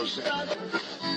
no sense.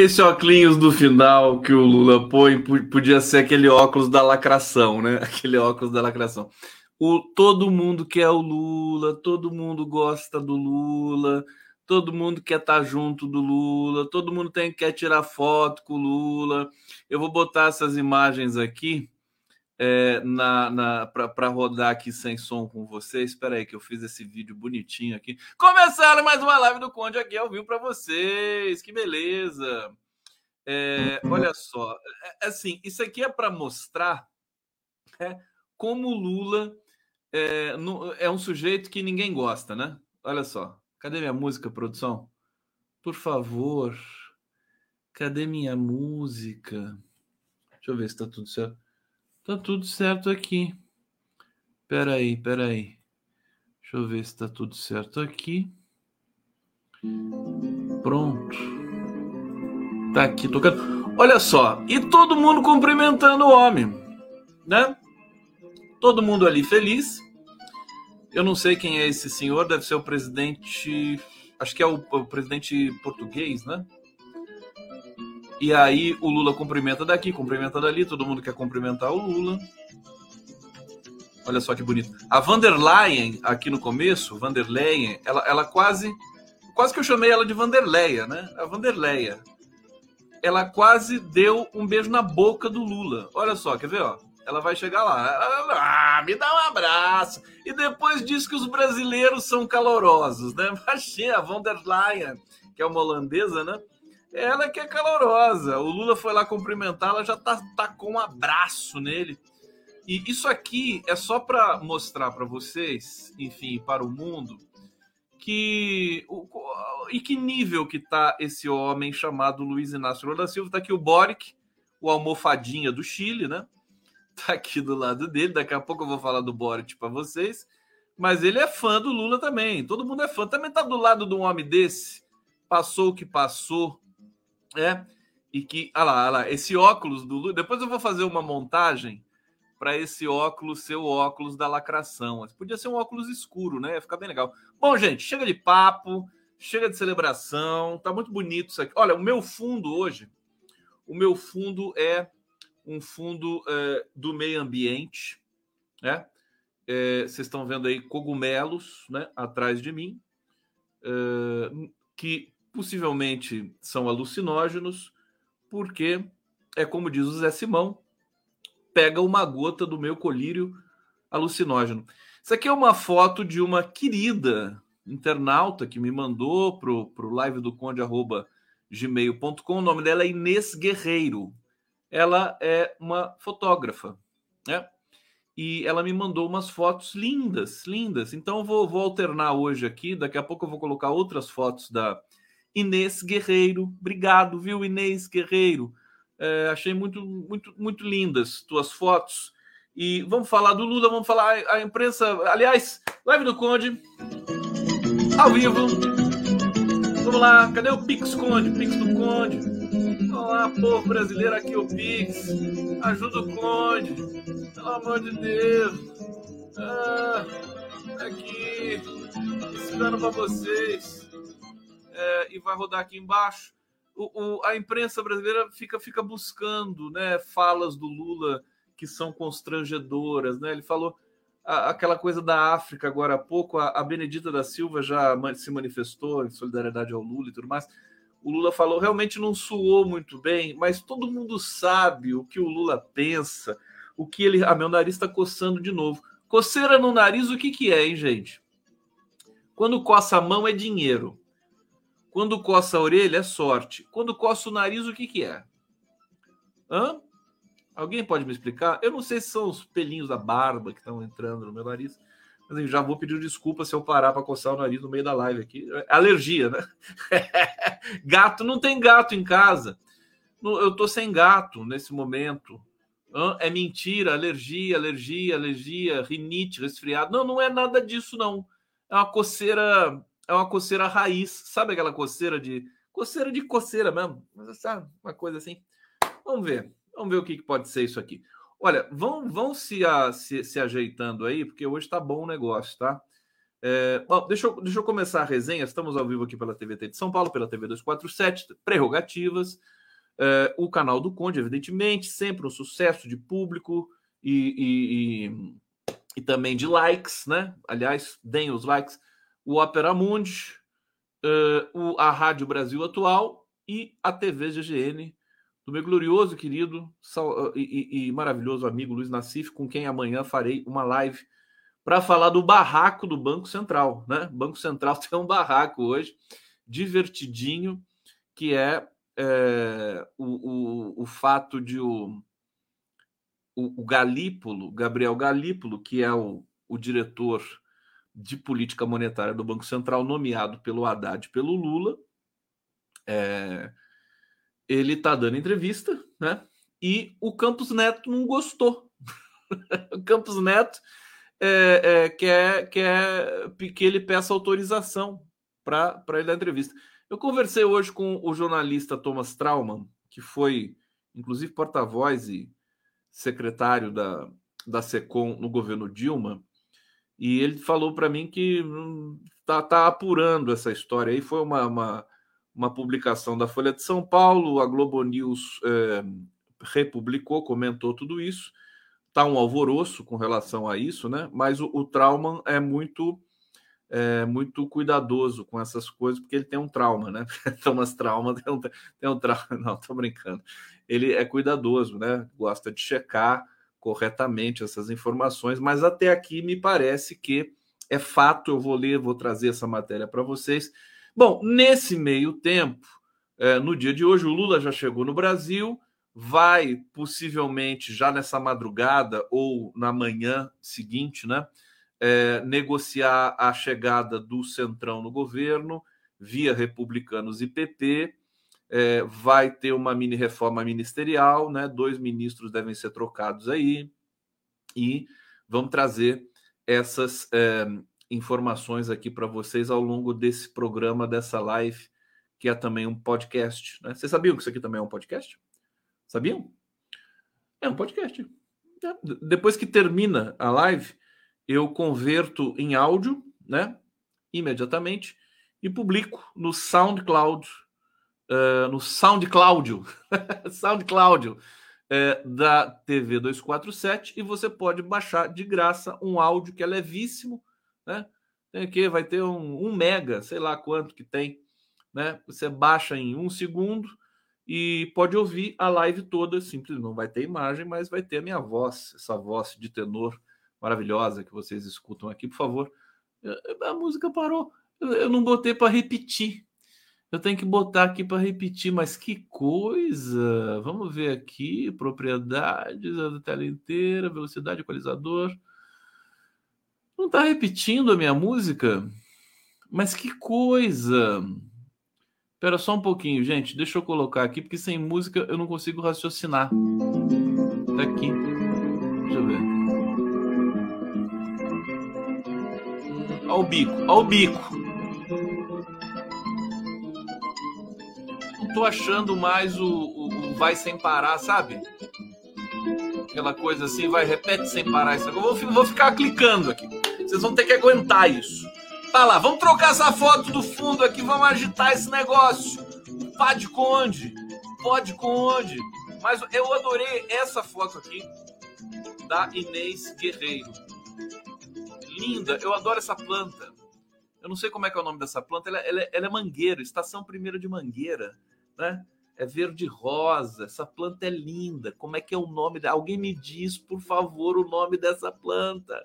Esse óculos do final que o Lula põe podia ser aquele óculos da lacração, né? Aquele óculos da lacração. O, todo mundo quer o Lula, todo mundo gosta do Lula, todo mundo quer estar tá junto do Lula, todo mundo tem quer tirar foto com o Lula. Eu vou botar essas imagens aqui é, na, na para rodar aqui sem som com vocês. Espera aí que eu fiz esse vídeo bonitinho aqui. Começaram mais uma live do Conde aqui ao vivo para vocês. Que beleza! É, olha só, é, é assim, isso aqui é para mostrar é, como Lula é, no, é um sujeito que ninguém gosta, né? Olha só, cadê minha música, produção? Por favor, cadê minha música? Deixa eu ver se está tudo certo. Tá tudo certo aqui. Peraí, peraí. Deixa eu ver se tá tudo certo aqui. Pronto. Tá aqui tocando. Olha só, e todo mundo cumprimentando o homem, né? Todo mundo ali feliz. Eu não sei quem é esse senhor, deve ser o presidente, acho que é o, o presidente português, né? E aí o Lula cumprimenta daqui, cumprimenta dali, todo mundo quer cumprimentar o Lula. Olha só que bonito. A van aqui no começo, van ela, ela quase. Quase que eu chamei ela de Vanderleia, né? A Vanderleia. Ela quase deu um beijo na boca do Lula. Olha só, quer ver, ó? Ela vai chegar lá. Ah, me dá um abraço. E depois diz que os brasileiros são calorosos, né? Imagina, a Van que é uma holandesa, né? Ela que é calorosa. O Lula foi lá cumprimentá-la, já tá, tá um abraço nele. E isso aqui é só para mostrar para vocês, enfim, para o mundo, que o, e que nível que tá esse homem chamado Luiz Inácio Lula da Silva. Tá aqui o Boric, o almofadinha do Chile, né? Tá aqui do lado dele. Daqui a pouco eu vou falar do Boric para vocês. Mas ele é fã do Lula também. Todo mundo é fã. Também tá do lado de um homem desse. Passou o que passou, é. E que, olha lá, olha lá, esse óculos do Lula. Depois eu vou fazer uma montagem para esse óculos ser o óculos da lacração. Podia ser um óculos escuro, né? Ia ficar bem legal. Bom, gente, chega de papo, chega de celebração. Tá muito bonito isso aqui. Olha, o meu fundo hoje, o meu fundo é um fundo é, do meio ambiente, né? É, vocês estão vendo aí cogumelos, né? Atrás de mim, é, que possivelmente são alucinógenos, porque é como diz o Zé Simão, pega uma gota do meu colírio alucinógeno. Isso aqui é uma foto de uma querida internauta que me mandou pro, pro live do conde arroba gmail.com. O nome dela é Inês Guerreiro. Ela é uma fotógrafa, né? E ela me mandou umas fotos lindas, lindas. Então eu vou, vou alternar hoje aqui. Daqui a pouco eu vou colocar outras fotos da Inês Guerreiro. Obrigado, viu, Inês Guerreiro? É, achei muito, muito, muito lindas tuas fotos. E vamos falar do Lula, vamos falar a imprensa. Aliás, live do Conde, ao vivo. Vamos lá, cadê o Pix Conde? Pix do Conde. Vamos lá, povo brasileiro, aqui o Pix. Ajuda o Conde. Pelo amor de Deus. Ah, aqui. Ensinando para vocês. É, e vai rodar aqui embaixo o, o, a imprensa brasileira fica, fica buscando né, falas do Lula que são constrangedoras. Né? Ele falou a, aquela coisa da África agora há pouco, a, a, Benedita da Silva já se manifestou em solidariedade ao Lula e tudo mais. O Lula falou, realmente não suou muito bem, mas todo mundo sabe o que o Lula pensa, o que ele. Ah, meu nariz está coçando de novo. Coceira no nariz, o que, que é, hein, gente? Quando coça a mão é dinheiro. Quando coça a orelha, é sorte. Quando coça o nariz, o que, que é? Hã? Alguém pode me explicar? Eu não sei se são os pelinhos da barba que estão entrando no meu nariz, mas eu já vou pedir desculpa se eu parar para coçar o nariz no meio da live aqui. É alergia, né? gato, não tem gato em casa. Eu tô sem gato nesse momento. É mentira, alergia, alergia, alergia, rinite, resfriado. Não, não é nada disso, não. É uma coceira é uma coceira raiz. Sabe aquela coceira de. Coceira de coceira mesmo. Sabe? Uma coisa assim. Vamos ver. Vamos ver o que pode ser isso aqui. Olha, vão, vão se, a, se, se ajeitando aí, porque hoje está bom o negócio, tá? É, deixa, eu, deixa eu começar a resenha. Estamos ao vivo aqui pela TVT de São Paulo, pela TV 247, prerrogativas. É, o canal do Conde, evidentemente, sempre um sucesso de público e, e, e, e também de likes, né? Aliás, deem os likes o Opera Mundi, uh, o, a Rádio Brasil Atual e a TV GGN, do meu glorioso, querido sal, e, e, maravilhoso amigo Luiz Nassif, com quem amanhã farei uma live para falar do barraco do Banco Central. Né? O Banco Central tem um barraco hoje, divertidinho, que é, é o, o, o fato de o, o, o Galípolo, Gabriel Galípolo, que é o, o diretor de política monetária do Banco Central, nomeado pelo Haddad e pelo Lula. É, ele está dando entrevista, né? E o Campos Neto não gostou. o Campos Neto é, é, quer, quer que ele peça autorização para ele dar entrevista. Eu conversei hoje com o jornalista Thomas Trauman, que foi, inclusive, porta-voz e secretário da, da SECOM no governo Dilma, e ele falou para mim que está tá apurando essa história. Aí foi uma, uma, uma, publicação da Folha de São Paulo, a Globo News é, republicou, comentou tudo isso. Está um alvoroço com relação a isso, né? Mas o, o Trauman é muito é, muito cuidadoso com essas coisas, porque ele tem um trauma, né? Thomas Trauma tem um, tem um trauma. Não, tô brincando. Ele é cuidadoso, né? Gosta de checar corretamente essas informações, mas até aqui me parece que é fato. Eu vou ler, vou trazer essa matéria para vocês. Bom, nesse meio tempo, é, no dia de hoje. O Lula já chegou no Brasil, vai possivelmente já nessa madrugada ou na manhã seguinte, né? É, negociar a chegada do Centrão no governo via republicanos e PP. É, vai ter uma mini reforma ministerial, né? Dois ministros devem ser trocados aí e vamos trazer essas é, informações aqui para vocês ao longo desse programa, dessa live, que é também um podcast. Né? Vocês sabiam que isso aqui também é um podcast? Sabiam? É um podcast. É. Depois que termina a live, eu converto em áudio, né? Imediatamente e publico no SoundCloud, uh, no SoundCloud, SoundCloud uh, da TV 247 e você pode baixar de graça um áudio que é levíssimo, né? Tem aqui, vai ter um, um mega, sei lá quanto que tem, né? Você baixa em um segundo e pode ouvir a live toda, simples, não vai ter imagem, mas vai ter a minha voz, essa voz de tenor maravilhosa que vocês escutam aqui, por favor. A música parou. Eu não botei para repetir. Eu tenho que botar aqui para repetir, mas que coisa! Vamos ver aqui: propriedades da tela inteira, velocidade, equalizador. Não está repetindo a minha música? Mas que coisa! Espera só um pouquinho, gente. Deixa eu colocar aqui, porque sem música eu não consigo raciocinar. Tá aqui. Deixa eu ver. Ao bico, ao bico. Tô achando mais o, o, o, vai sem parar, sabe? Aquela coisa assim, vai, repete sem parar. Isso. Eu vou, vou ficar clicando aqui. Vocês vão ter que aguentar isso. Tá lá, vamos trocar essa foto do fundo aqui, vamos agitar esse negócio. Pode Conde, pode Conde. Mas eu adorei essa foto aqui da Inês Guerreiro. Linda, eu adoro essa planta. Eu não sei como é que é o nome dessa planta. Ela, ela, ela é mangueira, estação primeira de mangueira né? É verde rosa, essa planta é linda. Como é que é o nome dela? Alguém me diz, por favor, o nome dessa planta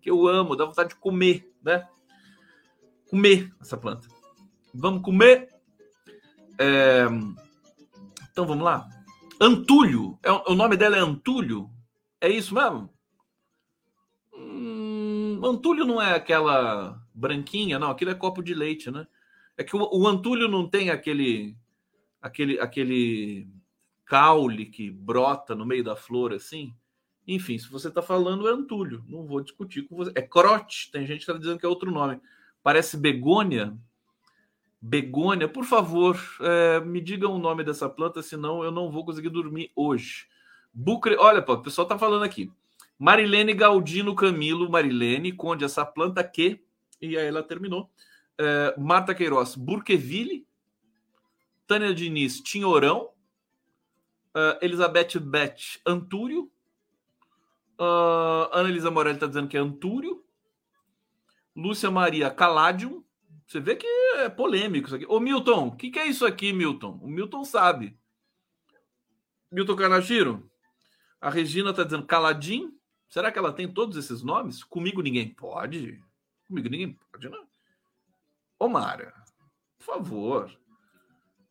que eu amo, dá vontade de comer, né? Comer essa planta. Vamos comer? É... Então vamos lá. Antúlio, é, o nome dela é Antúlio? É isso mesmo? Hum, Antúlio não é aquela branquinha, não. Aquilo é copo de leite, né? É que o, o Antúlio não tem aquele aquele, aquele caule que brota no meio da flor assim. Enfim, se você está falando é antúlio, não vou discutir com você. É crote, tem gente que está dizendo que é outro nome. Parece begônia. Begônia, por favor, é, me digam o nome dessa planta, senão eu não vou conseguir dormir hoje. Bucre, olha, o pessoal está falando aqui. Marilene Galdino Camilo, Marilene, conde essa planta que, e aí ela terminou. É, Marta Queiroz, Burqueville, Tânia Diniz, Tinhorão. Uh, Elizabeth Beth, Antúrio. Uh, Ana Elisa Morelli está dizendo que é Antúrio. Lúcia Maria, Caladium. Você vê que é polêmico isso aqui. Ô, Milton, o que, que, é isso aqui, Milton? O Milton sabe. Milton Canachiro. A Regina está dizendo Caladim. Será que ela tem todos esses nomes? Comigo ninguém pode. Comigo ninguém pode, não. Ô, Mara, por favor.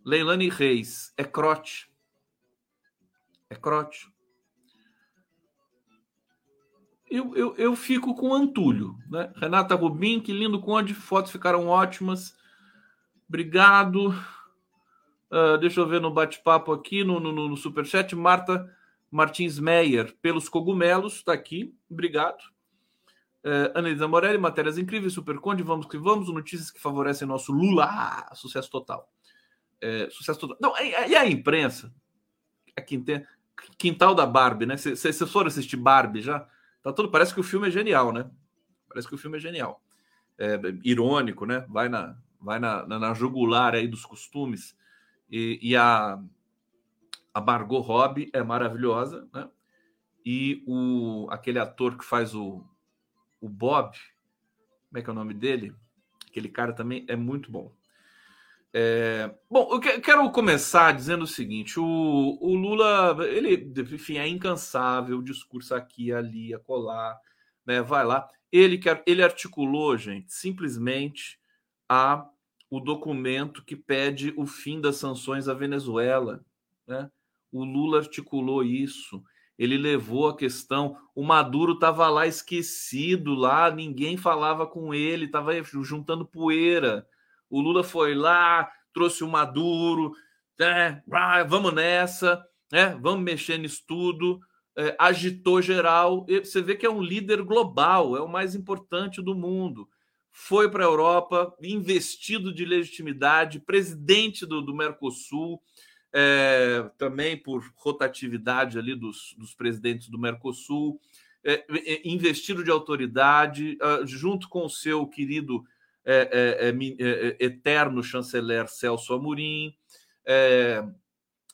Leilane Reis, é crote. É crote. Eu, eu, eu fico com Antúlio. Né? Renata Rubim, que lindo conde, fotos ficaram ótimas. Obrigado. Uh, deixa eu ver no bate-papo aqui, no, no, no superchat. Marta Martins Meyer, pelos cogumelos, está aqui. Obrigado. Uh, Anelisa Morelli, matérias incríveis, Super Conde, vamos que vamos, notícias que favorecem nosso Lula. Ah, sucesso total é, sucesso total. Não, e, e, a imprensa? A quintal da Barbie, né? Vocês foram assistir Barbie já? Tá tudo, parece que o filme é genial, né? Parece que o filme é genial. É, irônico, né? Vai na, vai na, na, na jugular aí dos costumes. E, e, a, a Margot Robbie é maravilhosa, né? E o, aquele ator que faz o, o Bob, como é que é o nome dele? Aquele cara também é muito bom. É, bom, eu quero começar dizendo o seguinte: o, o, Lula, ele, enfim, é incansável, discurso aqui, ali, acolá, né? Vai lá. Ele, quer, ele articulou, gente, simplesmente a, o documento que pede o fim das sanções à Venezuela. Né? O Lula articulou isso. Ele levou a questão. O Maduro estava lá esquecido, lá ninguém falava com ele, estava juntando poeira. O Lula foi lá, trouxe o Maduro, é, vamos nessa, é, vamos mexer nisso tudo. É, agitou geral. Você vê que é um líder global, é o mais importante do mundo foi para a Europa, investido de legitimidade, presidente do, do Mercosul, é, também por rotatividade ali dos, dos presidentes do Mercosul, é, é, investido de autoridade, uh, junto com o seu querido é, é, é, eterno chanceler Celso Amorim.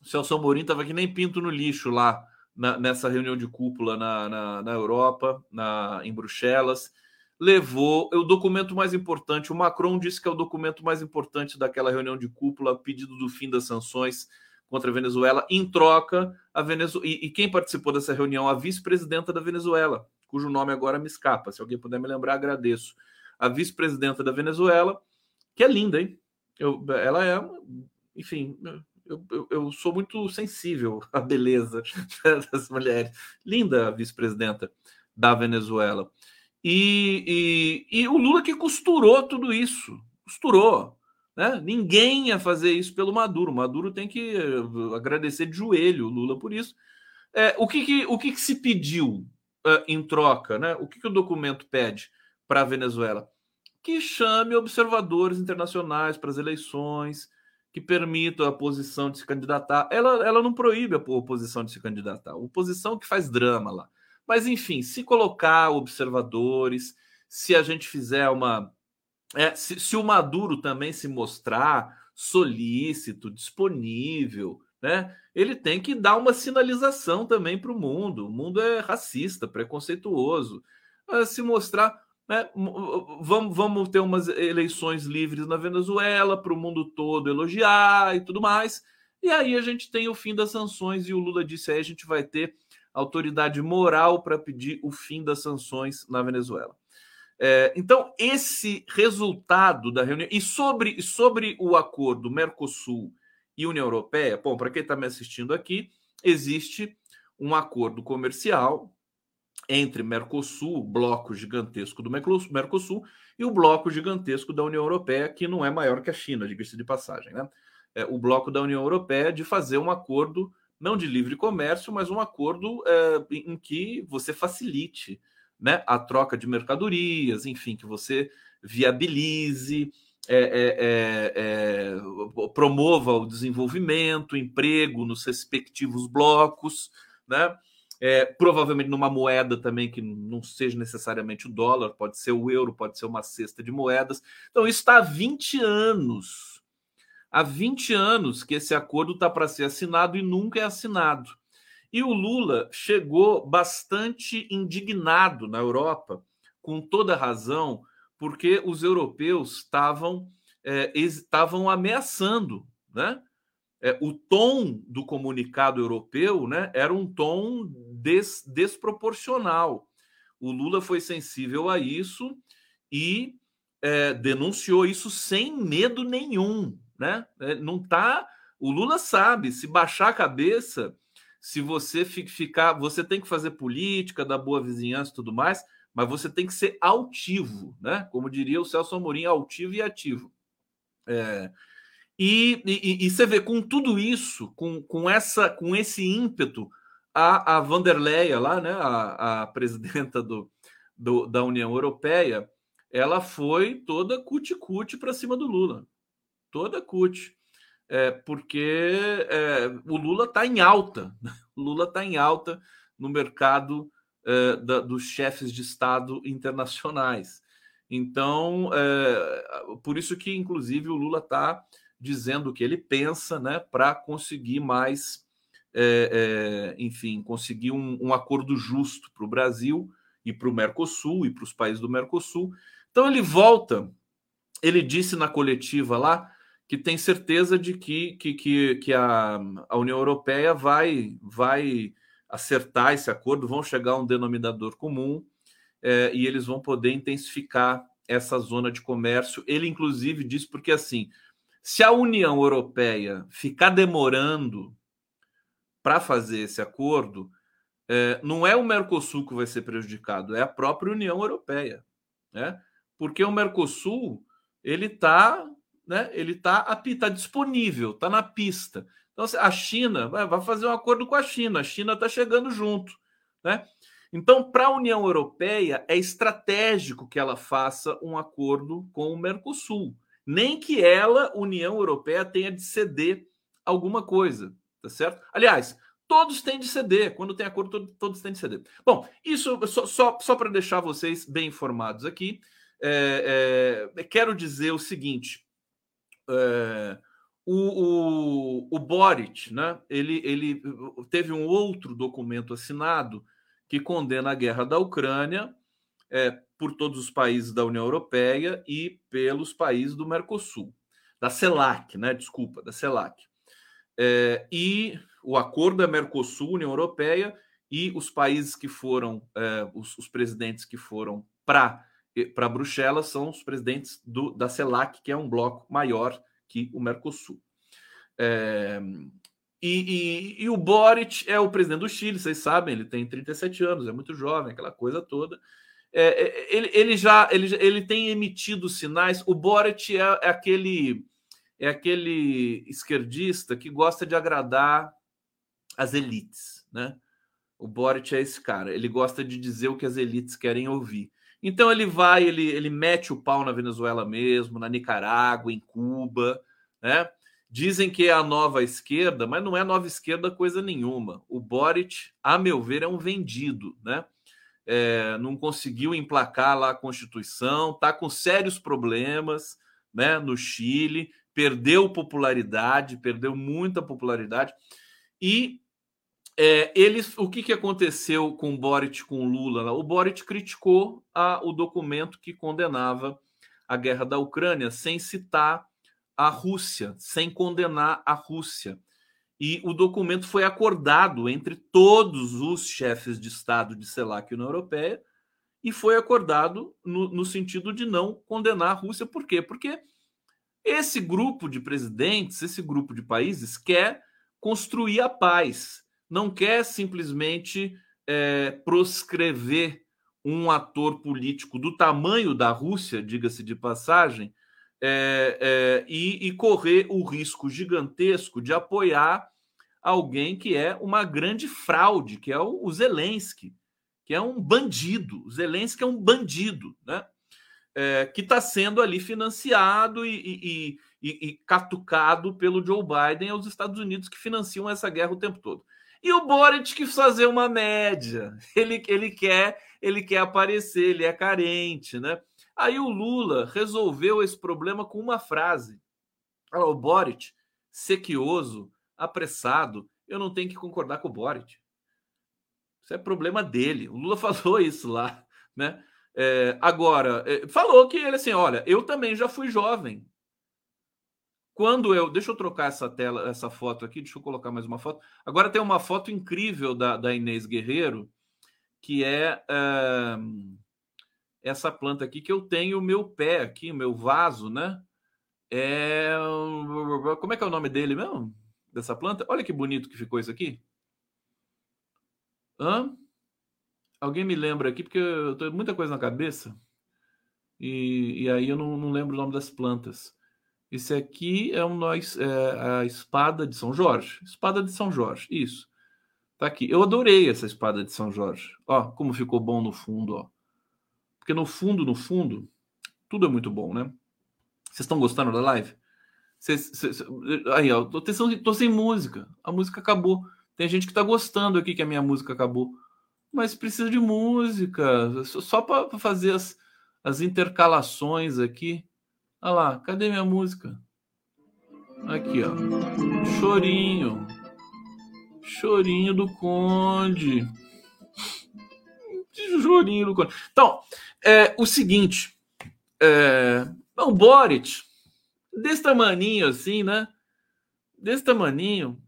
Celso Amorim estava que nem pinto no lixo lá na, nessa reunião de cúpula na, na, na Europa, na, em Bruxelas levou o documento mais importante. O Macron disse que é o documento mais importante daquela reunião de cúpula, pedido do fim das sanções contra a Venezuela. Em troca, a Venezuela. E, e quem participou dessa reunião? A vice-presidenta da Venezuela, cujo nome agora me escapa. Se alguém puder me lembrar, agradeço. A vice-presidenta da Venezuela, que é linda, hein? Eu, ela é, enfim, eu, eu, eu, sou muito sensível à beleza das mulheres. Linda a vice-presidenta da Venezuela. E, e, e o Lula que costurou tudo isso, costurou. Né? Ninguém ia fazer isso pelo Maduro. O Maduro tem que eh, agradecer de joelho o Lula por isso. É, o que, que o que, que, se pediu uh, em troca? Né? O que, que o documento pede para a Venezuela? Que chame observadores internacionais para as eleições, que permita a oposição de se candidatar. Ela, ela não proíbe a oposição de se candidatar. A oposição que faz drama lá. Mas, enfim, se colocar observadores, se a gente fizer uma. É, se, se o Maduro também se mostrar solícito, disponível, né? Ele tem que dar uma sinalização também para o mundo. O mundo é racista, preconceituoso. Se mostrar, né? Vamos, vamos ter umas eleições livres na Venezuela para o mundo todo elogiar e tudo mais. E aí a gente tem o fim das sanções e o Lula disse aí a gente vai ter autoridade moral para pedir o fim das sanções na Venezuela. É, então, esse resultado da reunião. E sobre, sobre o acordo Mercosul e União Europeia, bom, para quem está me assistindo aqui, existe um acordo comercial entre Mercosul, o bloco gigantesco do Mercosul, e o bloco gigantesco da União Europeia, que não é maior que a China, diga-se de passagem. Né? É, o bloco da União Europeia de fazer um acordo não de livre comércio, mas um acordo é, em que você facilite né, a troca de mercadorias, enfim, que você viabilize, é, é, é, é promova o desenvolvimento, emprego nos respectivos blocos, né? É, provavelmente numa moeda também que não seja necessariamente o dólar, pode ser o euro, pode ser uma cesta de moedas. Então, isso está há 20 anos Há 20 anos que esse acordo está para ser assinado e nunca é assinado. E o Lula chegou bastante indignado na Europa, com toda razão, porque os europeus estavam é, estavam ameaçando, né? É, o tom do comunicado europeu, né, era um tom des, desproporcional. O Lula foi sensível a isso e é, denunciou isso sem medo nenhum, né? É, não tá. O Lula sabe, se baixar a cabeça, se você ficar, você tem que fazer política da boa vizinhança e tudo mais, mas você tem que ser altivo, né? Como diria o Celso Amorim, altivo e ativo. É, e, e, e, você vê com tudo isso, com, com essa, com esse ímpeto, a, a Vanderleia lá, né, a, a presidenta do, do, da União Europeia, ela foi toda cuticute para cima do Lula toda CUT, é, porque é, o Lula está em alta. O Lula está em alta no mercado é, da, dos chefes de Estado internacionais. Então, é, por isso que, inclusive, o Lula está dizendo o que ele pensa né, para conseguir mais, é, é, enfim, conseguir um, um acordo justo para o Brasil e para o Mercosul e para os países do Mercosul. Então, ele volta, ele disse na coletiva lá que tem certeza de que, que, que, que a, a União Europeia vai, vai acertar esse acordo, vão chegar a um denominador comum é, e eles vão poder intensificar essa zona de comércio. Ele, inclusive, diz porque assim, se a União Europeia ficar demorando para fazer esse acordo, é, não é o Mercosul que vai ser prejudicado, é a própria União Europeia, né? Porque o Mercosul ele está, né? Ele está tá disponível, está na pista. Então a China vai, vai fazer um acordo com a China, a China está chegando junto, né? Então, para a União Europeia, é estratégico que ela faça um acordo com o Mercosul. Nem que ela, União Europeia, tenha de ceder alguma coisa, tá certo? Aliás, todos têm de ceder. Quando tem acordo, todos têm de ceder. Bom, isso só, só, só para deixar vocês bem informados aqui, é, é, quero dizer o seguinte: é, o, o, o Boric, né, ele, ele teve um outro documento assinado que condena a guerra da Ucrânia é, por todos os países da União Europeia e pelos países do Mercosul, da CELAC, né? Desculpa, da CELAC. É, e o acordo é Mercosul, União Europeia, e os países que foram, é, os, os, presidentes que foram para para Bruxelas são os presidentes do, da CELAC, que é um bloco maior que o Mercosul. É, e, e, e, o Boric é o presidente do Chile, vocês sabem, ele tem 37 anos, é muito jovem, aquela coisa toda. É, é, ele, ele, já ele, ele tem emitido sinais. O Boric é, é, aquele é aquele esquerdista que gosta de agradar as elites, né? O Boric é esse cara. Ele gosta de dizer o que as elites querem ouvir. Então ele vai, ele, ele mete o pau na Venezuela mesmo, na Nicarágua, em Cuba, né? Dizem que é a nova esquerda, mas não é nova esquerda coisa nenhuma. O Boric, a meu ver, é um vendido, né? É, não conseguiu emplacar lá a Constituição, está com sérios problemas né, no Chile, perdeu popularidade, perdeu muita popularidade. E é, eles, o que, que aconteceu com o Boric, com o Lula? O Boric criticou a, o documento que condenava a guerra da Ucrânia, sem citar a Rússia, sem condenar a Rússia. E o documento foi acordado entre todos os chefes de Estado de CELAC e União Europeia e foi acordado no, no sentido de não condenar a Rússia. Por quê? Porque esse grupo de presidentes, esse grupo de países quer construir a paz, não quer simplesmente é, proscrever um ator político do tamanho da Rússia, diga-se de passagem, é, é, e, e, correr o risco gigantesco de apoiar alguém que é uma grande fraude, que é o, Zelensky, que é um bandido. O Zelensky é um bandido, né? É, que está sendo ali financiado e, e, e, e, catucado pelo Joe Biden aos Estados Unidos, que financiam essa guerra o tempo todo. E o Boric quis fazer uma média. Ele, ele quer ele quer aparecer, ele é carente, né? Aí o Lula resolveu esse problema com uma frase. O Boric, sequioso, apressado, eu não tenho que concordar com o Boric. Isso é problema dele. O Lula falou isso lá, né? É, agora, é, falou que ele assim, olha, eu também já fui jovem. Quando eu. Deixa eu trocar essa tela, essa foto aqui, deixa eu colocar mais uma foto. Agora tem uma foto incrível da, da Inês Guerreiro, que é. é essa planta aqui que eu tenho o meu pé aqui, o meu vaso, né? É... Como é que é o nome dele mesmo? Dessa planta? Olha que bonito que ficou isso aqui. Hã? Alguém me lembra aqui, porque eu tenho muita coisa na cabeça. E, e aí eu não, não, lembro o nome das plantas. Esse aqui é, um, é a espada de São Jorge. Espada de São Jorge, isso. Tá aqui. Eu adorei essa espada de São Jorge. Ó, como ficou bom no fundo, ó. Porque no fundo, no fundo, tudo é muito bom, né? Vocês estão gostando da live? Cês, cês, aí, ó, tô, tô, sem música. A música acabou. Tem gente que tá gostando aqui que a minha música acabou. Mas precisa de música. Só para fazer as, as intercalações aqui. Olha lá, cadê minha música? Aqui, ó. Chorinho. Chorinho do Conde. Chorinho do Conde. Então, é o seguinte. É, o Boric, desse tamaninho assim, né? Desse tamaninho.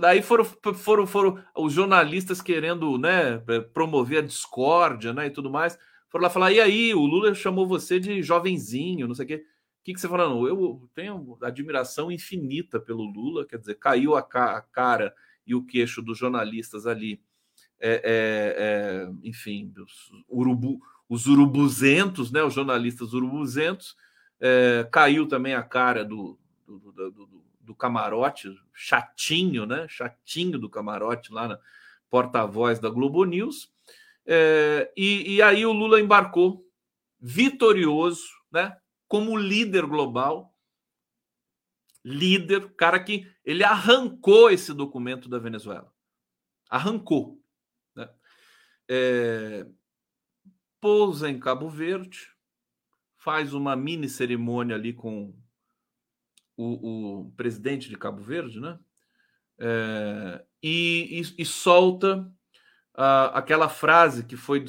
Daí foram, foram, foram os jornalistas querendo né, promover a discórdia né, e tudo mais. foram lá falar: e aí, o Lula chamou você de jovenzinho, não sei o quê. O que, que você fala? Não, eu tenho admiração infinita pelo Lula, quer dizer, caiu a, ca a cara e o queixo dos jornalistas ali, é, é, é, enfim, os, urubu, os urubuzentos, né, os jornalistas urubuzentos, é, caiu também a cara do, do, do, do, do camarote, chatinho, né, chatinho do camarote lá na porta-voz da Globo News, é, e, e aí o Lula embarcou vitorioso, né? como líder global, líder, cara que ele arrancou esse documento da Venezuela. Arrancou. Né? É, pousa em Cabo Verde, faz uma mini cerimônia ali com o, o presidente de Cabo Verde, né? É, e, e, e, solta uh, aquela frase que foi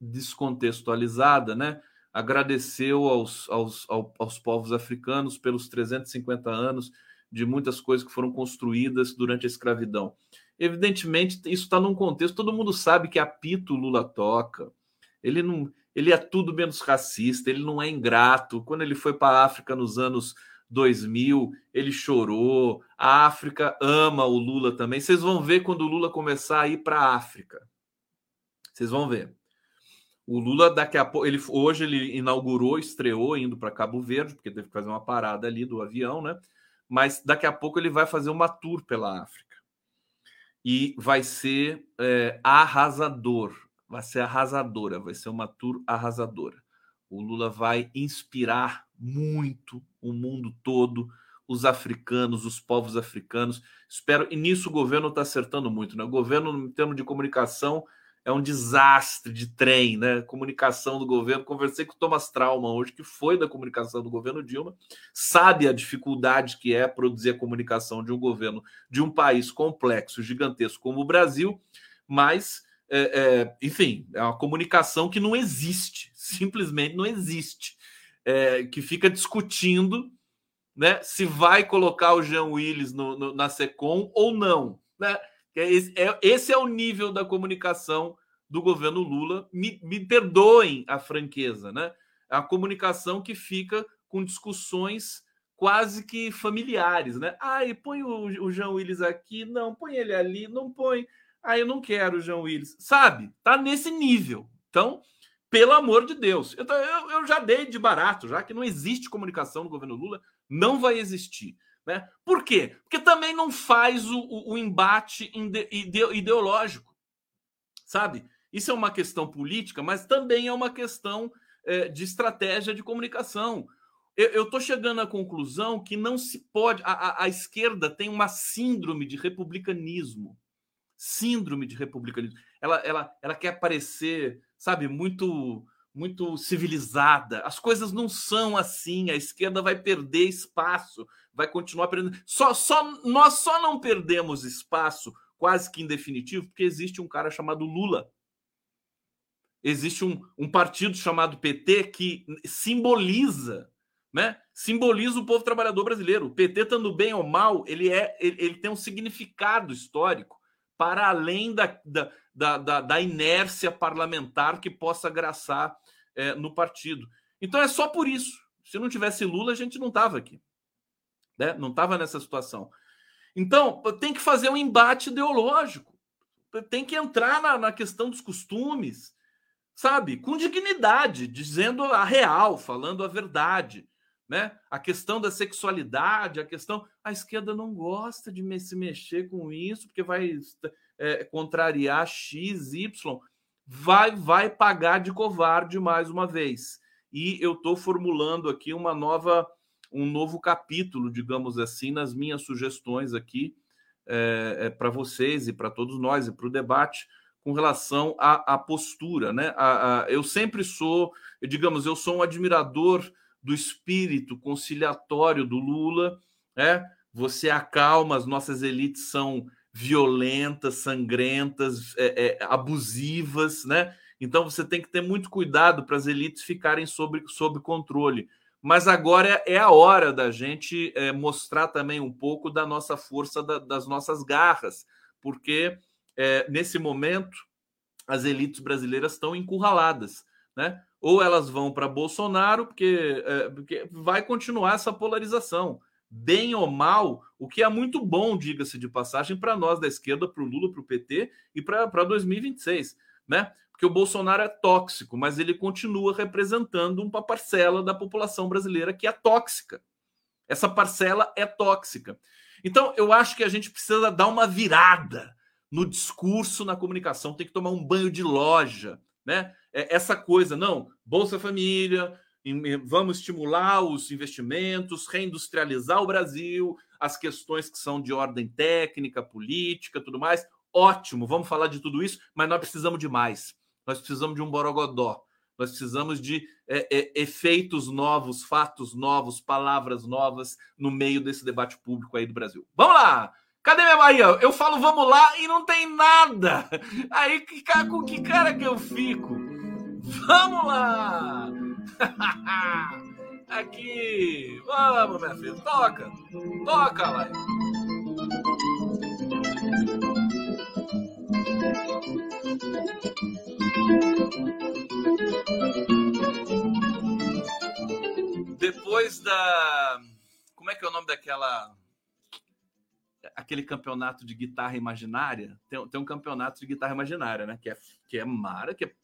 descontextualizada, né? agradeceu aos, aos, aos povos africanos pelos 350 anos de muitas coisas que foram construídas durante a escravidão. Evidentemente, isso está num contexto, todo mundo sabe que apito Lula toca. Ele não, ele é tudo menos racista, ele não é ingrato. Quando ele foi para a África nos anos 2000, ele chorou. A África ama o Lula também. Vocês vão ver quando o Lula começar a ir para a África. Vocês vão ver. O Lula, daqui a pouco, ele, hoje ele inaugurou, estreou indo para Cabo Verde, porque teve que fazer uma parada ali do avião, né? Mas daqui a pouco ele vai fazer uma tour pela África. E vai ser é, arrasador, vai ser arrasadora, vai ser uma tour arrasadora. O Lula vai inspirar muito o mundo todo, os africanos, os povos africanos. Espero, e nisso o governo está acertando muito, né? O governo, em termos de comunicação, é um desastre de trem, né? Comunicação do governo. Conversei com o Thomas Trauma hoje, que foi da comunicação do governo Dilma, sabe a dificuldade que é produzir a comunicação de um governo de um país complexo, gigantesco como o Brasil, mas, é, é, enfim, é uma comunicação que não existe, simplesmente não existe, é, que fica discutindo né, se vai colocar o Jean Willis no, no, na SECOM ou não, né? Esse é, esse é o nível da comunicação do governo Lula. Me, me perdoem a franqueza, né? É a comunicação que fica com discussões quase que familiares, né? Ah, e põe o, o João Willis aqui, não, põe ele ali, não põe. Ah, eu não quero João Willis. Sabe? Tá nesse nível. Então, pelo amor de Deus. Eu, eu, eu já dei de barato, já que não existe comunicação no governo Lula, não vai existir. Né? Por quê? Porque também não faz o, o, embate ide, ideológico, sabe? Isso é uma questão política, mas também é uma questão é, de estratégia de comunicação. Eu estou chegando à conclusão que não se pode. A, a, a, esquerda tem uma síndrome de republicanismo. Síndrome de republicanismo. Ela, ela, ela quer parecer, sabe, muito muito civilizada. As coisas não são assim. A esquerda vai perder espaço, vai continuar perdendo. Só, só nós só não perdemos espaço, quase que em definitivo, porque existe um cara chamado Lula. Existe um, um partido chamado PT que simboliza, né? Simboliza o povo trabalhador brasileiro. O PT, estando bem ou mal, ele é, ele, ele tem um significado histórico para além da, da, da, da, inércia parlamentar que possa graçar é, no partido. Então é só por isso. Se não tivesse Lula, a gente não estava aqui. Né? Não estava nessa situação. Então, tem que fazer um embate ideológico. Tem que entrar na, na questão dos costumes, sabe? Com dignidade, dizendo a real, falando a verdade. Né? A questão da sexualidade, a questão. A esquerda não gosta de se mexer com isso, porque vai é, contrariar X, Y vai vai pagar de covarde mais uma vez. E eu estou formulando aqui uma nova um novo capítulo, digamos assim, nas minhas sugestões aqui é, é, para vocês e para todos nós e para o debate com relação à, à postura, né? A, a, eu sempre sou, digamos, eu sou um admirador do espírito conciliatório do Lula, né? Você acalma, as nossas elites são violentas, sangrentas, é, é, abusivas, né? Então você tem que ter muito cuidado para as elites ficarem sob, sob controle. Mas agora é, é a hora da gente é, mostrar também um pouco da nossa força, da, das nossas garras, porque é, nesse momento as elites brasileiras estão encurraladas. Né? Ou elas vão para Bolsonaro, porque, é, porque vai continuar essa polarização. Bem ou mal, o que é muito bom, diga-se de passagem, para nós da esquerda, para o Lula, para o PT e para 2026, né? Porque o Bolsonaro é tóxico, mas ele continua representando uma parcela da população brasileira que é tóxica. Essa parcela é tóxica. Então, eu acho que a gente precisa dar uma virada no discurso, na comunicação, tem que tomar um banho de loja, né? É essa coisa, não, Bolsa Família, vamos estimular os investimentos, reindustrializar o Brasil, as questões que são de ordem técnica, política, tudo mais. Ótimo, vamos falar de tudo isso, mas nós precisamos de mais. Nós precisamos de um borogodó. Nós precisamos de é, é, efeitos novos, fatos novos, palavras novas no meio desse debate público aí do Brasil. Vamos lá! Cadê minha Bahia? Eu falo vamos lá e não tem nada. Aí com que cara que eu fico? Vamos lá! Aqui! Vamos, minha filha, toca! Toca, lá! Depois da. Como é que é o nome daquela. Aquele campeonato de guitarra imaginária? Tem, tem um campeonato de guitarra imaginária, né? Que é, que é mara, que é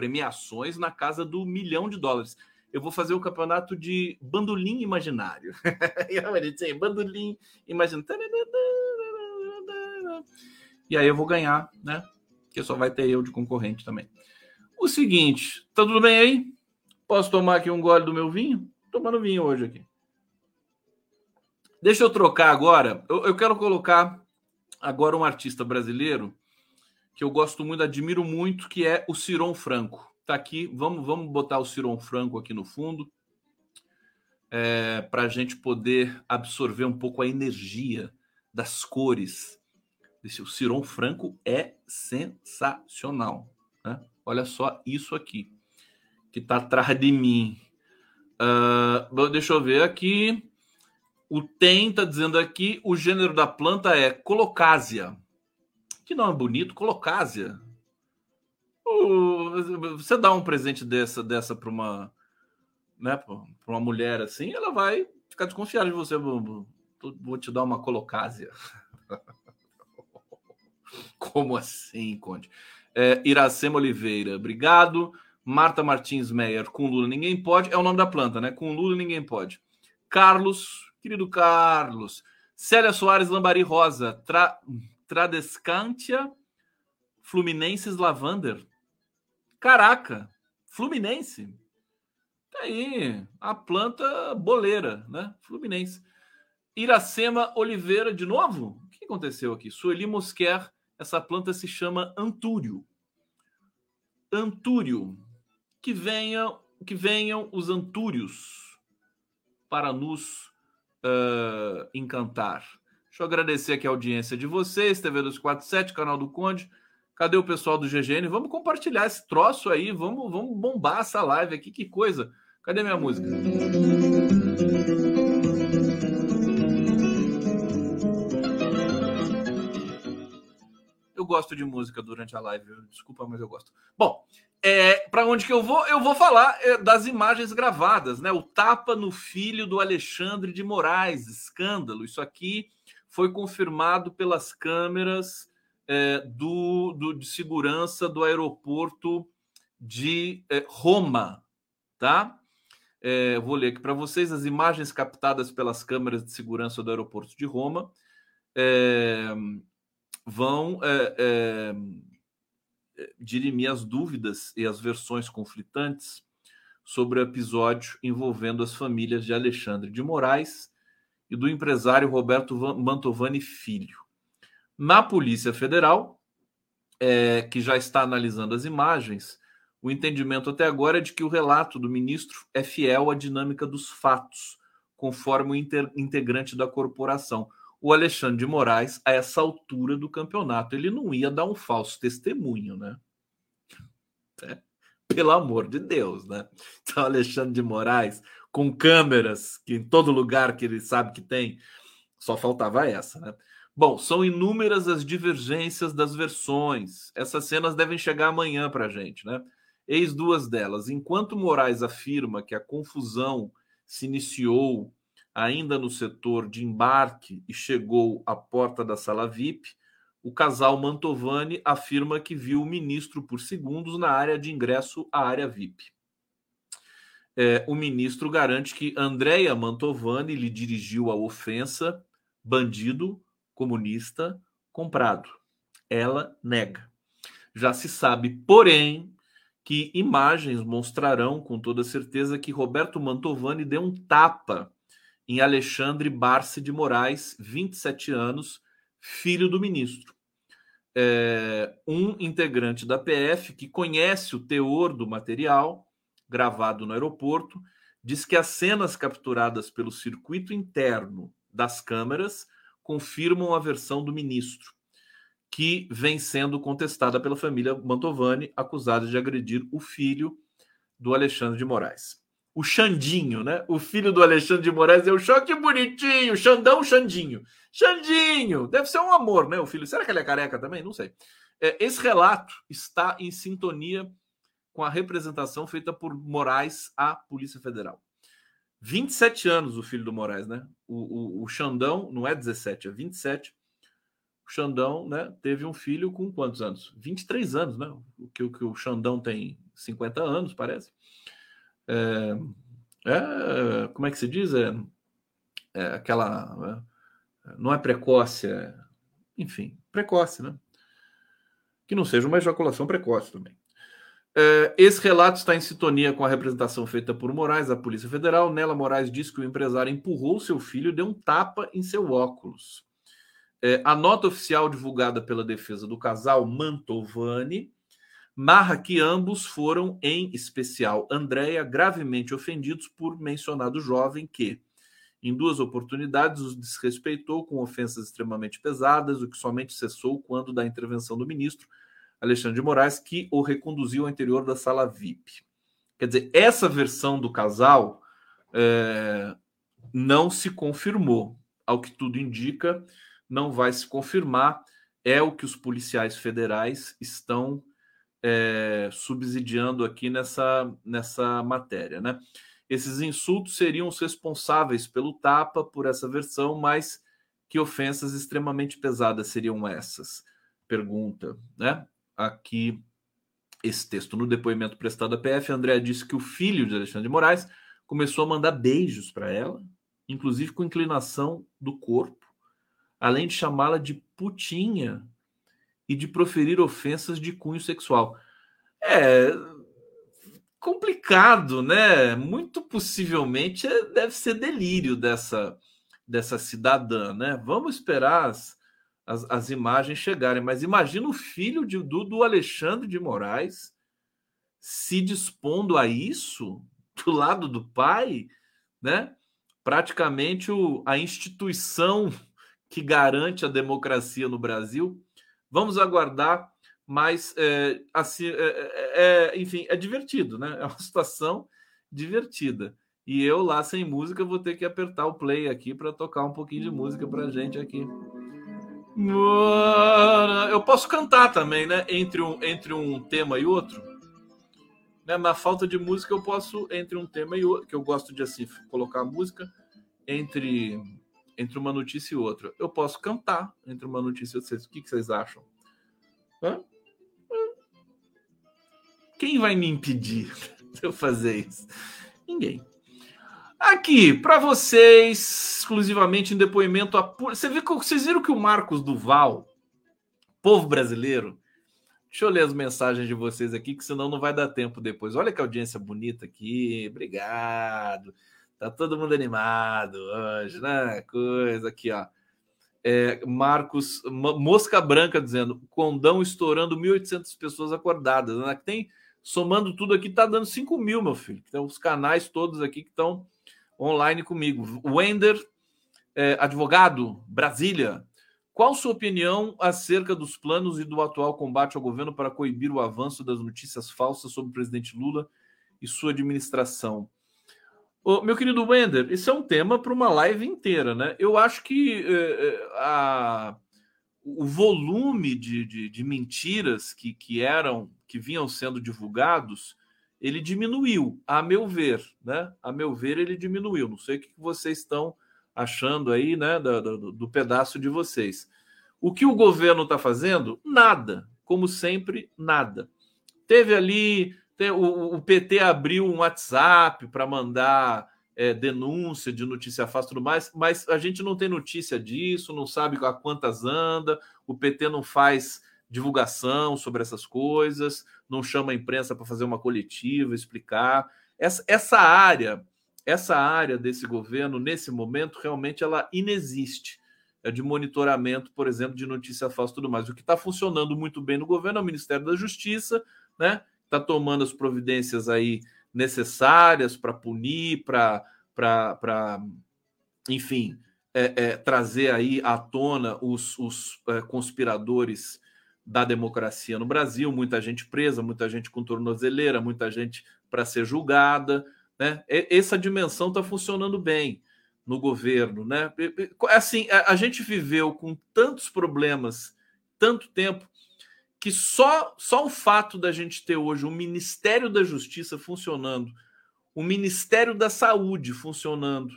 premiações na casa do milhão de dólares. Eu vou fazer o campeonato de bandolim imaginário. bandolim imaginário. E aí eu vou ganhar, né? Que só vai ter eu de concorrente também. O seguinte, tá tudo bem aí? Posso tomar aqui um gole do meu vinho? Tomando vinho hoje aqui. Deixa eu trocar agora. Eu, eu, quero colocar agora um artista brasileiro que eu gosto muito, admiro muito, que é o Ciron Franco. Tá aqui, vamos, vamos botar o Ciron Franco aqui no fundo é, para a gente poder absorver um pouco a energia das cores. O Ciron Franco é sensacional. Né? Olha só isso aqui, que está atrás de mim. Uh, deixa eu ver aqui. O TEM está dizendo aqui: o gênero da planta é colocásia. Que nome bonito, colocásia. Você dá um presente dessa, dessa para uma, né, para uma mulher assim, ela vai ficar desconfiada de você. Vou, vou te dar uma colocásia. Como assim, Conde? É, Iracema Oliveira, obrigado. Marta Martins Meyer, com Lula ninguém pode. É o nome da planta, né? Com Lula ninguém pode. Carlos, querido Carlos. Célia Soares Lambari Rosa, tra, Tradescantia Fluminenses Lavander. Caraca, Fluminense. Tá aí, a planta boleira, né? Fluminense. Iracema Oliveira, de novo? O que aconteceu aqui? Sueli Mosquer essa planta se chama antúrio. Antúrio. Que venham, que venham os antúrios para nos uh, encantar. Deixa eu agradecer aqui a audiência de vocês, TV 247, canal do Conde. Cadê o pessoal do GGN? Vamos compartilhar esse troço aí, vamos, vamos bombar essa live aqui, que coisa. Cadê minha música? Eu gosto de música durante a live, desculpa, mas eu gosto. Bom, é, para onde que eu vou? Eu vou falar é, das imagens gravadas, né? O tapa no filho do Alexandre de Moraes, escândalo. Isso aqui foi confirmado pelas câmeras é, do, do, de segurança do aeroporto de é, Roma, tá? É, vou ler aqui para vocês as imagens captadas pelas câmeras de segurança do aeroporto de Roma. É, vão é, é, dirimir as dúvidas e as versões conflitantes sobre o episódio envolvendo as famílias de Alexandre de Moraes e do empresário Roberto Mantovani Filho. Na Polícia Federal, é, que já está analisando as imagens, o entendimento até agora é de que o relato do ministro é fiel à dinâmica dos fatos, conforme o integrante da corporação o Alexandre de Moraes, a essa altura do campeonato, ele não ia dar um falso testemunho, né? É, pelo amor de Deus, né? Então, Alexandre de Moraes, com câmeras, que em todo lugar que ele sabe que tem, só faltava essa, né? Bom, são inúmeras as divergências das versões. Essas cenas devem chegar amanhã para a gente, né? Eis duas delas. Enquanto Moraes afirma que a confusão se iniciou ainda no setor de embarque e chegou à porta da sala VIP, o casal Mantovani afirma que viu o ministro por segundos na área de ingresso à área VIP. É, o ministro garante que Andréia Mantovani lhe dirigiu a ofensa bandido, comunista, comprado. Ela nega. Já se sabe, porém, que imagens mostrarão com toda certeza que Roberto Mantovani deu um tapa em Alexandre Barce de Moraes, 27 anos, filho do ministro. É, um integrante da PF que conhece o teor do material gravado no aeroporto diz que as cenas capturadas pelo circuito interno das câmeras confirmam a versão do ministro, que vem sendo contestada pela família Mantovani, acusada de agredir o filho do Alexandre de Moraes o Xandinho, né? O filho do Alexandre de Moraes é o choque bonitinho, Xandão Xandinho. Xandinho, deve ser um amor, né? O filho. Será que ele é careca também? Não sei. É, esse relato está em sintonia com a representação feita por Moraes à Polícia Federal. 27 anos o filho do Moraes, né? O, o, o Xandão, não é 17, é 27. O Xandão, né, teve um filho com quantos anos? 23 anos, né? O que, o que o Xandão tem 50 anos, parece. É, é, como é que se diz? É, é aquela. É, não é precoce, é, enfim, precoce, né? Que não seja uma ejaculação precoce também. É, esse relato está em sintonia com a representação feita por Moraes, da Polícia Federal. Nela, Moraes diz que o empresário empurrou seu filho e deu um tapa em seu óculos. É, a nota oficial divulgada pela defesa do casal Mantovani narra que ambos foram, em especial Andréia, gravemente ofendidos por mencionado jovem que, em duas oportunidades, os desrespeitou com ofensas extremamente pesadas, o que somente cessou quando da intervenção do ministro Alexandre de Moraes, que o reconduziu ao interior da sala VIP. Quer dizer, essa versão do casal é, não se confirmou. Ao que tudo indica, não vai se confirmar. É o que os policiais federais estão é, subsidiando aqui nessa, nessa matéria. Né? Esses insultos seriam os responsáveis pelo tapa por essa versão, mas que ofensas extremamente pesadas seriam essas? Pergunta, né? Aqui esse texto no depoimento prestado à PF, André disse que o filho de Alexandre de Moraes começou a mandar beijos para ela, inclusive com inclinação do corpo, além de chamá-la de putinha e de proferir ofensas de cunho sexual. É complicado, né? Muito possivelmente é, deve ser delírio dessa, dessa cidadã, né? Vamos esperar as, as, as imagens chegarem, mas imagina o filho de, do, do Alexandre de Moraes se dispondo a isso do lado do pai, né? Praticamente o, a instituição que garante a democracia no Brasil Vamos aguardar, mas é, assim, é, é, é, enfim, é divertido, né? É uma situação divertida. E eu lá sem música vou ter que apertar o play aqui para tocar um pouquinho de música para gente aqui. Eu posso cantar também, né? Entre um, entre um tema e outro. Né? Na falta de música, eu posso, entre um tema e outro, que eu gosto de assim, colocar música entre entre uma notícia e outra. Eu posso cantar entre uma notícia e outra. O que, vocês acham? Hã? Quem vai me impedir de eu fazer isso? Ninguém. Aqui, para vocês, exclusivamente em depoimento a. Você viu, vocês viram que o Marcos Duval, povo brasileiro, Deixa eu ler as mensagens de vocês aqui, que senão não vai dar tempo depois. Olha que audiência bonita aqui. Obrigado. Tá todo mundo animado hoje, né? Coisa aqui, ó. É, Marcos, Mosca Branca dizendo: Condão estourando 1.800 pessoas acordadas. Né? Tem, somando tudo aqui, tá dando 5 mil, meu filho. Então, os canais todos aqui que estão online comigo. Wender, é, advogado, Brasília. Qual sua opinião acerca dos planos e do atual combate ao governo para coibir o avanço das notícias falsas sobre o presidente Lula e sua administração? Ô, meu querido Wender, isso é um tema para uma live inteira, né? Eu acho que é, a, o, o volume de, de, de, mentiras que, que eram que vinham sendo divulgados ele diminuiu, a meu ver, né? A meu ver, ele diminuiu. Não sei o que vocês estão achando aí, né? Do, do, do pedaço de vocês. O que o governo está fazendo? Nada. Como sempre, nada. Teve ali. O, o, PT abriu um WhatsApp para mandar é, denúncia de notícia falsa e tudo mais, mas a gente não tem notícia disso, não sabe a quantas anda, o PT não faz divulgação sobre essas coisas, não chama a imprensa para fazer uma coletiva, explicar. Essa, essa área, essa área desse governo, nesse momento, realmente ela inexiste. É de monitoramento, por exemplo, de notícia falsa e tudo mais. O que está funcionando muito bem no governo é o Ministério da Justiça, né? Está tomando as providências aí necessárias para punir, para, enfim, é, é, trazer aí à tona os, os é, conspiradores da democracia no Brasil, muita gente presa, muita gente com tornozeleira, muita gente para ser julgada, né? Essa dimensão está funcionando bem no governo, né? Assim, a, gente viveu com tantos problemas, tanto tempo, que só só o fato da gente ter hoje o Ministério da Justiça funcionando, o Ministério da Saúde funcionando,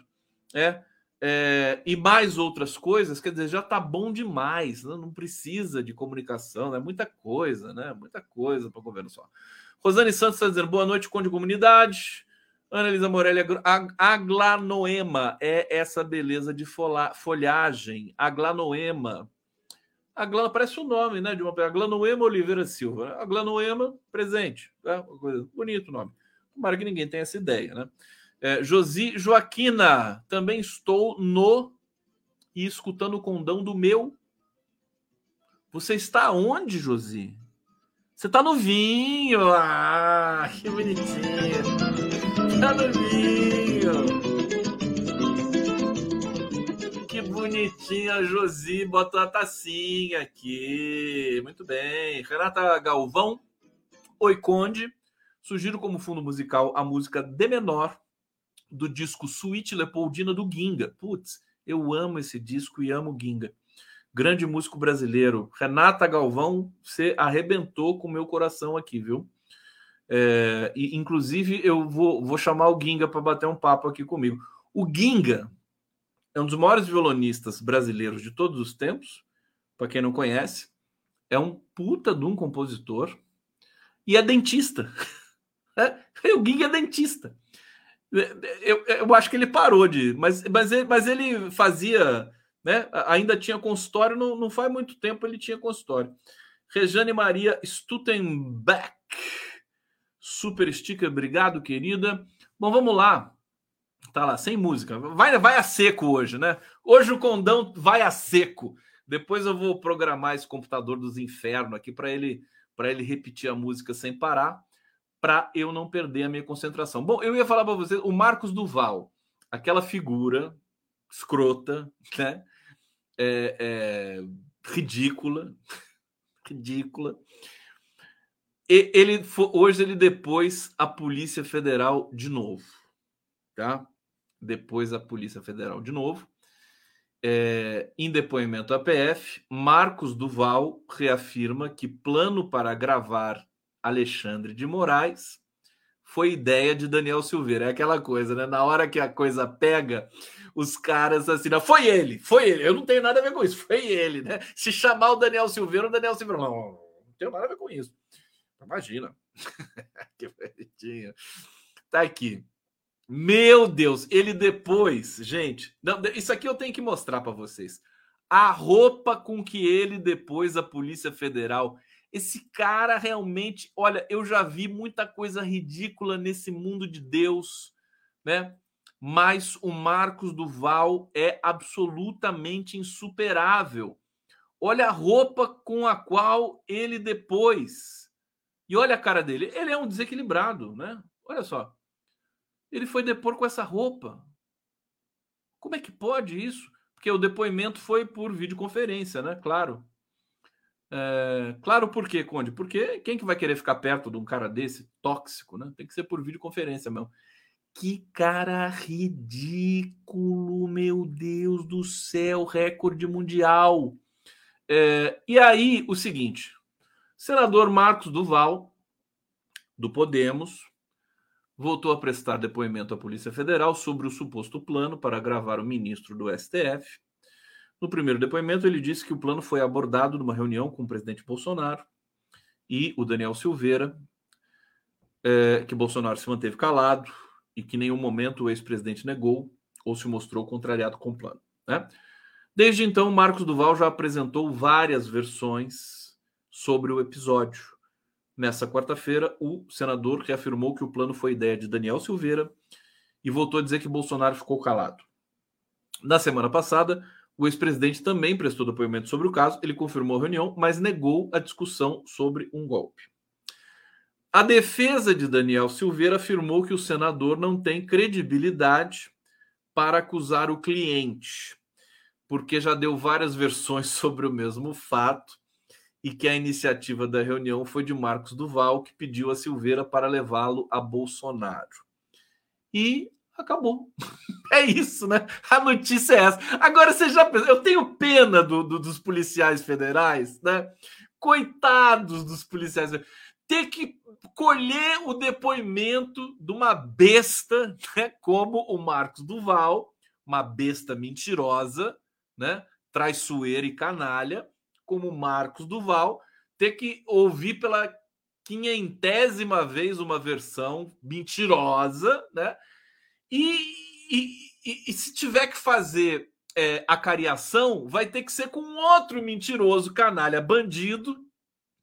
é, é, e mais outras coisas, quer dizer, já está bom demais, né? não precisa de comunicação, é né? muita coisa, né? Muita coisa para o governo só. Rosane Santos está dizendo boa noite, Conde Comunidade. Ana Elisa Morelli, aglanoema é essa beleza de folhagem. Aglanoema. Aglano parece o nome, né? De uma Aglanoema Oliveira Silva. Aglanoema presente. É coisa bonito nome. Tomara que ninguém tenha essa ideia, né? É, Josi Joaquina, também estou no e escutando o condão do meu. Você está onde, Josi? Você está no vinho. Ah, que bonitinho. Está no vinho. Que bonitinha, Josi. Bota a tacinha aqui. Muito bem. Renata Galvão. Oi, Conde. Sugiro como fundo musical a música De Menor do disco Suíte Leopoldina do Ginga. Putz, eu amo esse disco e amo Ginga. Grande músico brasileiro. Renata Galvão, você arrebentou com o meu coração aqui, viu? É, e, inclusive, eu vou, vou chamar o Ginga para bater um papo aqui comigo. O Ginga é um dos maiores violonistas brasileiros de todos os tempos. Para quem não conhece, é um puta de um compositor e é dentista. É, o Ginga é dentista. Eu, eu acho que ele parou de. Mas, mas, ele, mas ele fazia. Né? Ainda tinha consultório, não, não faz muito tempo ele tinha consultório. Rejane Maria Stuttenbeck. Super sticker, obrigado, querida. Bom, vamos lá. Tá lá, sem música. Vai, vai a seco hoje, né? Hoje o condão vai a seco. Depois eu vou programar esse computador dos infernos aqui para ele para ele repetir a música sem parar para eu não perder a minha concentração. Bom, eu ia falar para vocês o Marcos Duval, aquela figura escrota, né? É, é, ridícula, ridícula. E, ele hoje ele depois a Polícia Federal de novo, tá? Depois a Polícia Federal de novo. É, em depoimento à PF, Marcos Duval reafirma que plano para gravar Alexandre de Moraes foi ideia de Daniel Silveira. É aquela coisa, né? Na hora que a coisa pega, os caras assim, foi ele, foi ele. Eu não tenho nada a ver com isso, foi ele, né? Se chamar o Daniel Silveira, o Daniel Silveira, não, não tenho nada a ver com isso. Imagina. que bonitinho. Tá aqui. Meu Deus, ele depois, gente, não, isso aqui eu tenho que mostrar para vocês. A roupa com que ele depois a Polícia Federal esse cara realmente, olha, eu já vi muita coisa ridícula nesse mundo de Deus, né? Mas o Marcos Duval é absolutamente insuperável. Olha a roupa com a qual ele depois. E olha a cara dele. Ele é um desequilibrado, né? Olha só. Ele foi depor com essa roupa. Como é que pode isso? Porque o depoimento foi por videoconferência, né? Claro. É, claro, por quê, Conde? Porque quem que vai querer ficar perto de um cara desse tóxico, né? Tem que ser por videoconferência mesmo. Que cara ridículo, meu Deus do céu, recorde mundial. É, e aí, o seguinte: senador Marcos Duval, do Podemos, voltou a prestar depoimento à Polícia Federal sobre o suposto plano para gravar o ministro do STF. No primeiro depoimento, ele disse que o plano foi abordado numa reunião com o presidente Bolsonaro e o Daniel Silveira, é, que Bolsonaro se manteve calado e que em nenhum momento o ex-presidente negou ou se mostrou contrariado com o plano. Né? Desde então, Marcos Duval já apresentou várias versões sobre o episódio. Nessa quarta-feira, o senador reafirmou que o plano foi ideia de Daniel Silveira e voltou a dizer que Bolsonaro ficou calado. Na semana passada, o ex-presidente também prestou depoimento sobre o caso. Ele confirmou a reunião, mas negou a discussão sobre um golpe. A defesa de Daniel Silveira afirmou que o senador não tem credibilidade para acusar o cliente porque já deu várias versões sobre o mesmo fato e que a iniciativa da reunião foi de Marcos Duval, que pediu a Silveira para levá-lo a Bolsonaro. E acabou. É isso, né? A notícia é essa. Agora você já pensa, eu tenho pena do, do, dos policiais federais, né? Coitados dos policiais. Ter que colher o depoimento de uma besta, né? Como o Marcos Duval, uma besta mentirosa, né, traiçoeira e canalha, como Marcos Duval, ter que ouvir pela quinhentésima vez uma versão mentirosa, né? E, e, e, e se tiver que fazer é, a cariação, vai ter que ser com outro mentiroso, canalha, bandido,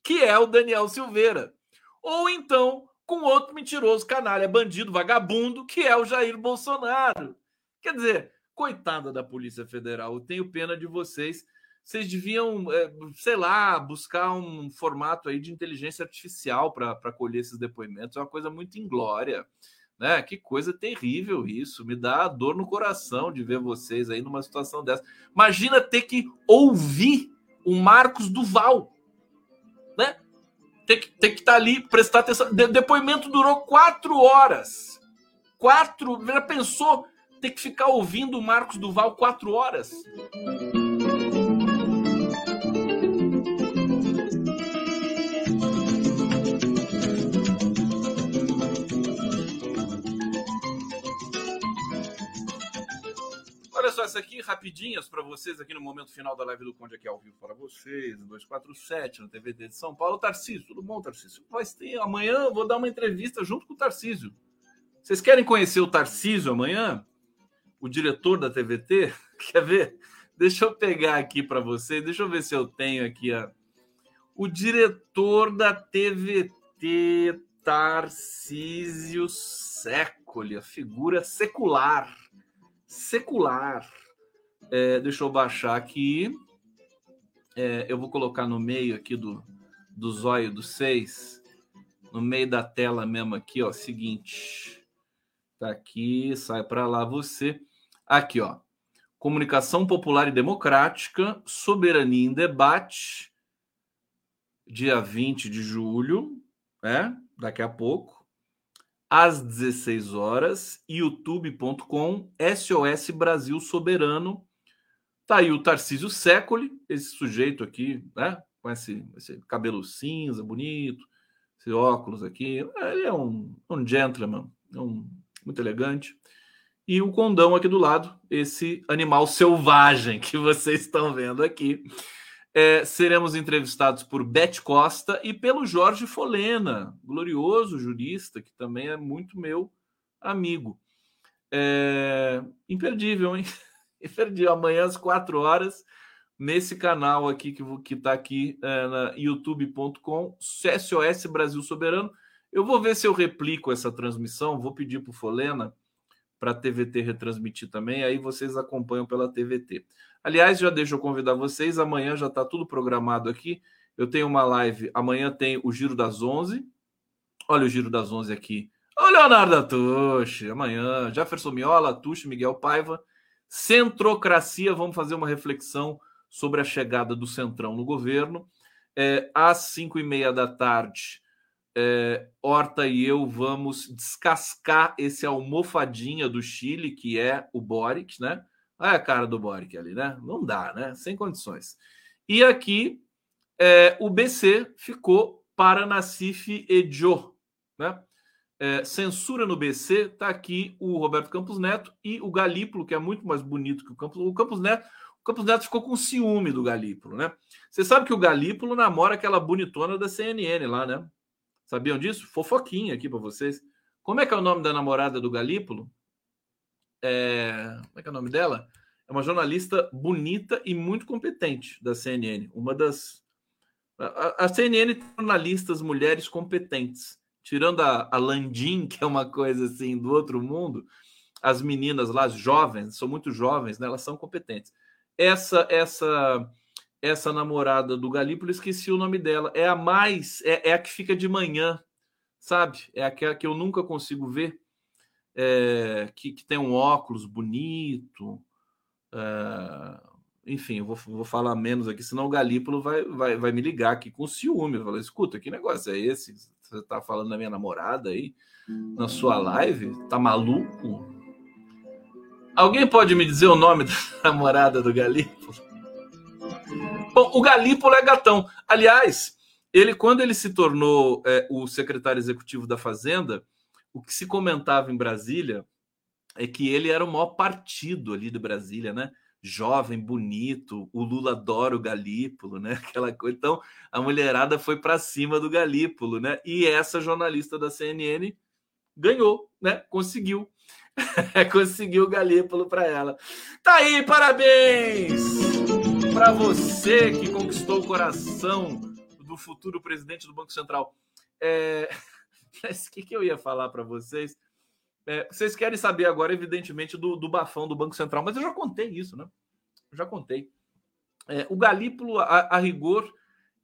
que é o Daniel Silveira. Ou então com outro mentiroso, canalha, bandido, vagabundo, que é o Jair Bolsonaro. Quer dizer, coitada da Polícia Federal, eu tenho pena de vocês. Vocês deviam, é, sei lá, buscar um formato aí de inteligência artificial para colher esses depoimentos. É uma coisa muito inglória. Né? Que coisa terrível isso. Me dá dor no coração de ver vocês aí numa situação dessa. Imagina ter que ouvir o Marcos Duval, né? Ter que, ter que estar tá ali, prestar atenção. De, depoimento durou quatro horas. Quatro. Já pensou ter que ficar ouvindo o Marcos Duval quatro horas. Essa aqui rapidinhas para vocês aqui no momento final da live do Conde aqui ao vivo para vocês, 247 no TVT de São Paulo. Tarcísio, tudo bom, Tarcísio? Mas tem, amanhã vou dar uma entrevista junto com o Tarcísio. Vocês querem conhecer o Tarcísio amanhã? o diretor da TVT. Quer ver? Deixa eu pegar aqui para você. Deixa eu ver se eu tenho aqui a... o diretor da TVT, Tarcísio Sécoli, a figura secular. Secular. É, deixa eu baixar aqui. É, eu vou colocar no meio aqui do, do zóio do 6, no meio da tela mesmo aqui, ó, seguinte. Tá aqui, sai para lá você. Aqui, ó. Comunicação Popular e Democrática, Soberania em Debate, dia 20 de julho, né? Daqui a pouco, às 16 horas, youtube.com, SOS Brasil Soberano. Tá aí o Tarcísio Sécoli, esse sujeito aqui, né? Com esse, esse cabelo cinza, bonito, esse óculos aqui. Ele é um, um gentleman, é um, muito elegante e o condão aqui do lado, esse animal selvagem que vocês estão vendo aqui. É, seremos entrevistados por Beth Costa e pelo Jorge Folena, glorioso jurista, que também é muito meu amigo. É, imperdível, hein? Imperdível. Amanhã às quatro horas, nesse canal aqui que está aqui é, na youtube.com, SOS Brasil Soberano. Eu vou ver se eu replico essa transmissão, vou pedir para o Folena para a TVT retransmitir também, aí vocês acompanham pela TVT. Aliás, já deixo eu convidar vocês, amanhã já está tudo programado aqui. Eu tenho uma live, amanhã tem o Giro das 11. Olha o Giro das 11 aqui. O Leonardo Atushi, amanhã. Jefferson Miola, Atushi, Miguel Paiva. Centrocracia, vamos fazer uma reflexão sobre a chegada do Centrão no governo. É, às 5 e meia da tarde, é, Horta e eu vamos descascar esse almofadinha do Chile, que é o Boric, né? Olha a cara do Boric ali, né? Não dá, né? Sem condições. E aqui é, o BC ficou para Nassif Edio, né? É, censura no BC, está aqui o Roberto Campos Neto e o Galípolo, que é muito mais bonito que o Campos. O Campos Neto, o Campos Neto ficou com ciúme do Galípolo, né? Você sabe que o Galípolo namora aquela bonitona da CNN lá, né? Sabiam disso? Fofoquinha aqui para vocês. Como é que é o nome da namorada do Galípolo? É... Como é que é o nome dela? É uma jornalista bonita e muito competente da CNN. Uma das. A, a CNN tem jornalistas mulheres competentes tirando a, a Landim, que é uma coisa assim do outro mundo, as meninas lá, as jovens, são muito jovens, né? Elas são competentes. Essa essa essa namorada do Galípolo, esqueci o nome dela. É a mais, é, é, a que fica de manhã, sabe? É aquela que eu nunca consigo ver, é, que, que tem um óculos bonito. É, enfim, eu vou, vou falar menos aqui, senão o Galípolo vai, vai, vai me ligar aqui com ciúme. Vai falar, escuta, que negócio é esse? Você tá falando da minha namorada aí na sua live? Tá maluco? Alguém pode me dizer o nome da namorada do Galípolo? Bom, o Galípolo é gatão. Aliás, ele quando ele se tornou é, o secretário executivo da Fazenda, o que se comentava em Brasília é que ele era o maior partido ali de Brasília, né? jovem, bonito, o Lula adora o Galípolo, né? Aquela coisa. Então, a mulherada foi para cima do Galípolo, né? E essa jornalista da CNN ganhou, né? Conseguiu. Conseguiu o Galípolo para ela. Tá aí, parabéns para você que conquistou o coração do futuro presidente do Banco Central. É... O que, que eu ia falar para vocês? É, vocês querem saber agora, evidentemente, do, do bafão do Banco Central, mas eu já contei isso, né? Eu já contei. É, o Galípolo, a, a, rigor,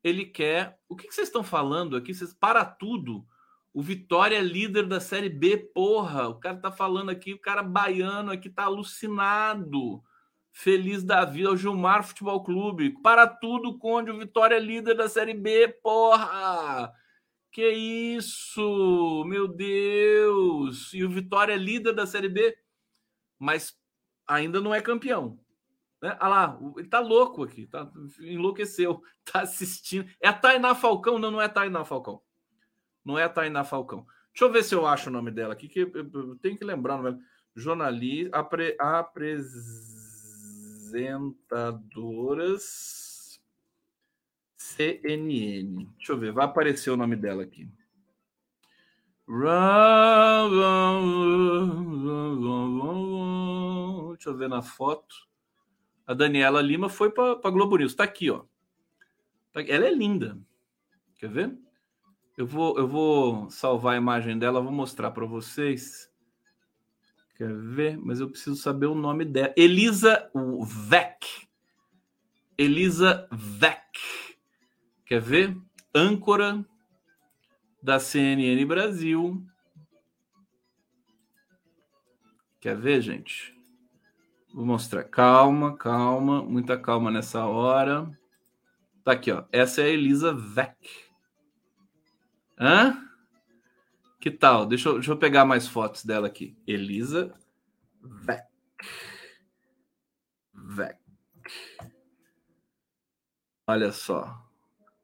ele quer. O que, que vocês estão falando aqui? Vocês para tudo. O Vitória é líder da Série B, porra. O cara tá falando aqui, o cara baiano aqui tá alucinado. Feliz da vida, o Gilmar Futebol Clube. Para tudo, Conde, o Vitória é líder da Série B, porra. Que isso, meu Deus! E o Vitória é líder da Série B, mas ainda não é campeão. Né? Olha lá, ele tá louco aqui, tá, enlouqueceu, tá assistindo. É a Tainá Falcão? Não, não é a Tainá Falcão. Não é a Tainá Falcão. Deixa eu ver se eu acho o nome dela aqui, que eu tenho que lembrar dela. Jornalista, apre, apresentadoras CNN. Deixa eu ver, vai aparecer o nome dela aqui. Deixa eu ver na foto. A Daniela Lima foi para Globo News. Está aqui, ó. Tá ela é linda. Quer ver? Eu vou, eu vou salvar a imagem dela, vou mostrar para vocês. Quer ver? Mas eu preciso saber o nome dela. Elisa Vec. Elisa Vec. Quer ver? Âncora da CNN Brasil. Quer ver, gente? Vou mostrar. Calma, calma, muita calma nessa hora. Tá aqui, ó. Essa é a Elisa Vec. Hã? Que tal? Deixa eu, deixa eu pegar mais fotos dela aqui. Elisa Vec. Vec. Olha só.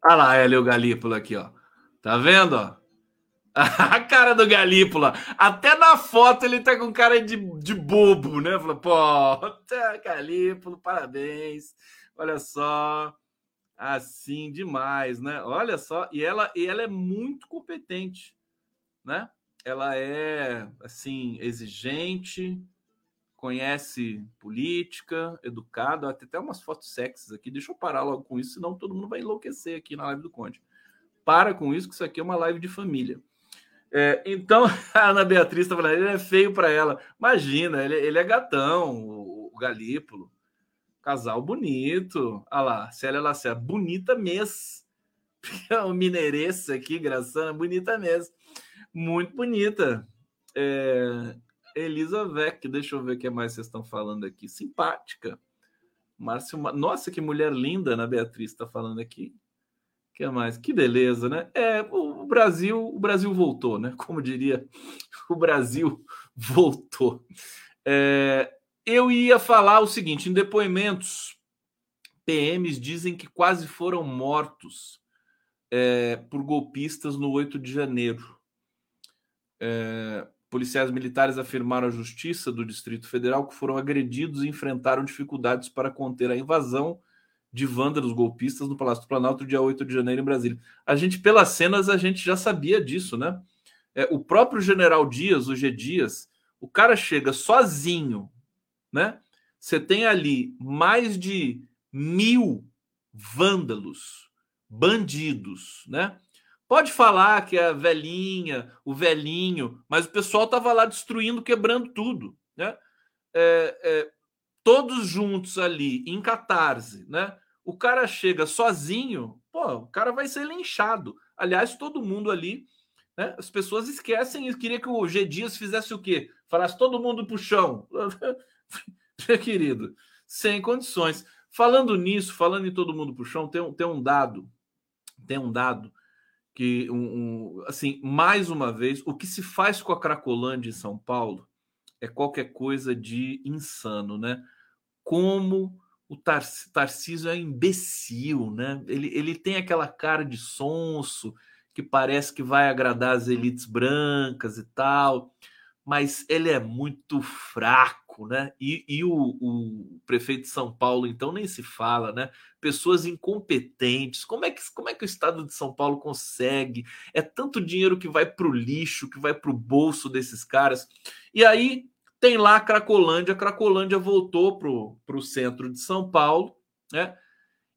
Olha lá, o Galípolo aqui, ó. Tá vendo, ó? A cara do Galípolo. Até na foto ele tá com cara de, de bobo, né? Falou, pô, tá, Galípolo, parabéns. Olha só. Assim, demais, né? Olha só. E ela, e ela é muito competente, né? Ela é, assim, exigente, conhece política, educado, até até umas fotos sexys aqui. Deixa eu parar logo com isso, senão todo mundo vai enlouquecer aqui na live do Conde. Para com isso, que isso aqui é uma live de família. É, então, a Ana Beatriz está falando, ele é feio para ela. Imagina, ele, ele é gatão, o, o Galípolo. Casal bonito. Olha lá, Célia Lacerda, bonita mesmo. o mineirense aqui, Graçana, bonita mesmo. Muito bonita. É, Elizabeth, deixa eu ver o que mais vocês estão falando aqui. Simpática. Márcio, nossa, que mulher linda, Ana Beatriz está falando aqui. que mais? Que beleza, né? É, o Brasil, o Brasil voltou, né? Como diria, o Brasil voltou. É, eu ia falar o seguinte: em depoimentos PMs dizem que quase foram mortos é, por golpistas no 8 de janeiro. É, policiais militares afirmaram à Justiça do Distrito Federal que foram agredidos e enfrentaram dificuldades para conter a invasão de vândalos golpistas no Palácio do Planalto, dia 8 de janeiro, em Brasília. A gente, pelas cenas, a gente já sabia disso, né? É, o próprio general Dias, o G. Dias, o cara chega sozinho, né? Você tem ali mais de mil vândalos, bandidos, né? Pode falar que é a velhinha, o velhinho, mas o pessoal estava lá destruindo, quebrando tudo, né? É, é, todos juntos ali em catarse, né? O cara chega sozinho, pô, o cara vai ser linchado. Aliás, todo mundo ali, né? As pessoas esquecem e queria que o G Dias fizesse o quê? Falasse todo mundo pro chão. Querido, sem condições. Falando nisso, falando em todo mundo pro chão, tem, tem um dado, tem um dado que, um, um, assim, mais uma vez, o que se faz com a Cracolândia em São Paulo é qualquer coisa de insano, né? Como o Tar Tarcísio é imbecil, né? Ele, ele tem aquela cara de sonso que parece que vai agradar as elites brancas e tal, mas ele é muito fraco né? E, e o, o, prefeito de São Paulo, então, nem se fala, né? Pessoas incompetentes. Como é que, como é que o estado de São Paulo consegue? É tanto dinheiro que vai para o lixo, que vai para o bolso desses caras. E aí tem lá a Cracolândia. A Cracolândia voltou para o centro de São Paulo, né?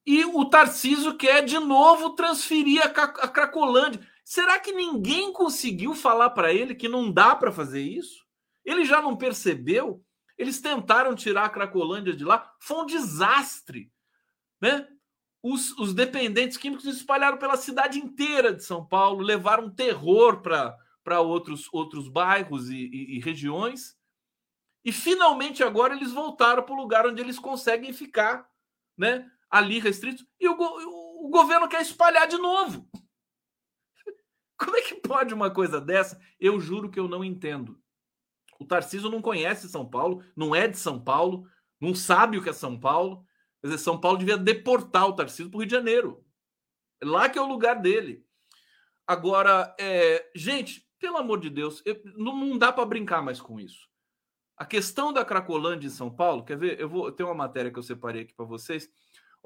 E o Tarcísio quer de novo transferir a, a Cracolândia. Será que ninguém conseguiu falar para ele que não dá para fazer isso? Ele já não percebeu eles tentaram tirar a Cracolândia de lá, foi um desastre. Né? Os, os dependentes químicos espalharam pela cidade inteira de São Paulo, levaram terror para outros, outros bairros e, e, e regiões. E finalmente agora eles voltaram para o lugar onde eles conseguem ficar, né? Ali restritos. E o, o, o governo quer espalhar de novo. Como é que pode uma coisa dessa? Eu juro que eu não entendo. O Tarcísio não conhece São Paulo, não é de São Paulo, não sabe o que é São Paulo. Quer dizer, São Paulo devia deportar o Tarcísio para o Rio de Janeiro. É lá que é o lugar dele. Agora, é, gente, pelo amor de Deus, eu, não, não, dá para brincar mais com isso. A questão da Cracolândia em São Paulo, quer ver? Eu vou ter uma matéria que eu separei aqui para vocês.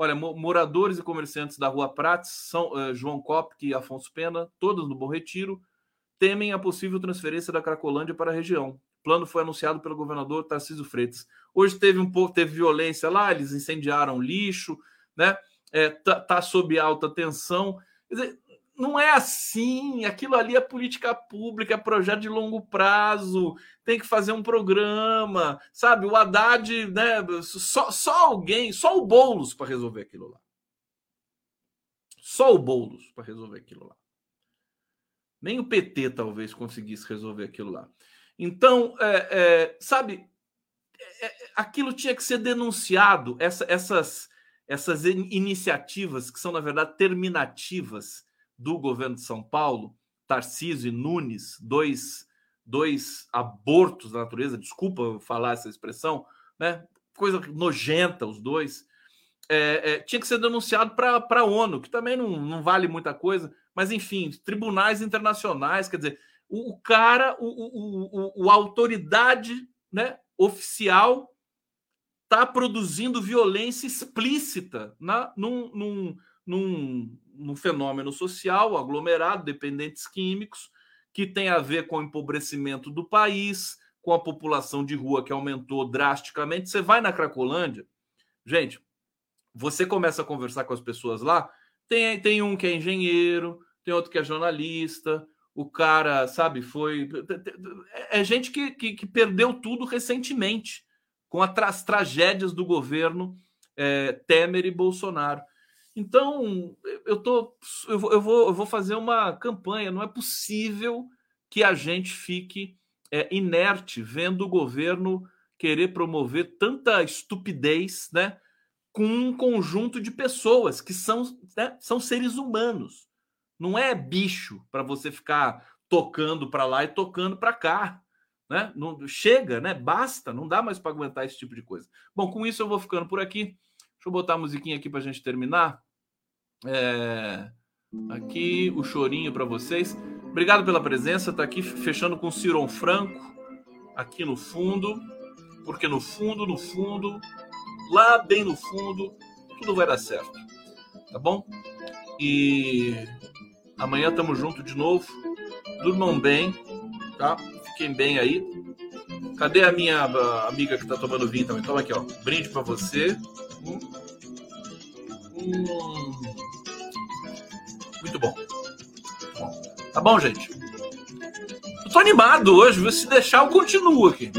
Olha, moradores e comerciantes da Rua Prates, São, uh, João Copque e Afonso Pena, todos no Bom Retiro, temem a possível transferência da Cracolândia para a região. O plano foi anunciado pelo governador Tarcísio Freitas. Hoje teve um pouco, teve violência lá, eles incendiaram lixo, né? É, tá, tá sob alta tensão. Quer dizer, não é assim. Aquilo ali é política pública, é projeto de longo prazo. Tem que fazer um programa, sabe? O Haddad, né? Só, só alguém, só o Boulos para resolver aquilo lá. Só o Boulos para resolver aquilo lá. Nem o PT talvez conseguisse resolver aquilo lá. Então, é, é, sabe, é, é, aquilo tinha que ser denunciado, essa, essas, essas iniciativas que são, na verdade, terminativas do governo de São Paulo, Tarcísio e Nunes, dois, dois abortos da natureza, desculpa falar essa expressão, né? coisa nojenta os dois, é, é, tinha que ser denunciado para a ONU, que também não, não vale muita coisa, mas enfim, tribunais internacionais, quer dizer, o, o cara, o, o, o, a autoridade né, oficial está produzindo violência explícita na, num, num, num, num fenômeno social aglomerado, dependentes químicos, que tem a ver com o empobrecimento do país, com a população de rua que aumentou drasticamente. Você vai na Cracolândia, gente, você começa a conversar com as pessoas lá, tem, tem um que é engenheiro, tem outro que é jornalista, o cara, sabe, foi. É, é gente que, que, que perdeu tudo recentemente com as tragédias do governo é, Temer e Bolsonaro. Então, eu, tô, eu, vou, eu, vou, eu vou fazer uma campanha. Não é possível que a gente fique é, inerte vendo o governo querer promover tanta estupidez né, com um conjunto de pessoas que são, né, são seres humanos. Não é bicho para você ficar tocando para lá e tocando para cá. Né? Não, chega, né? Basta, não dá mais para aguentar esse tipo de coisa. Bom, com isso eu vou ficando por aqui. Deixa eu botar a musiquinha aqui para a gente terminar. É... Aqui o chorinho para vocês. Obrigado pela presença. Tá aqui fechando com o Ciron Franco aqui no fundo, porque no fundo, no fundo, lá bem no fundo, tudo vai dar certo. Tá bom? E amanhã tamo junto de novo. Durmam bem, tá? Fiquem bem aí. Cadê a minha amiga que tá tomando vinho também? Toma aqui, ó. Brinde para você. Hum. Muito bom. Tá bom, gente? Eu tô animado hoje. Se deixar, eu continuo aqui.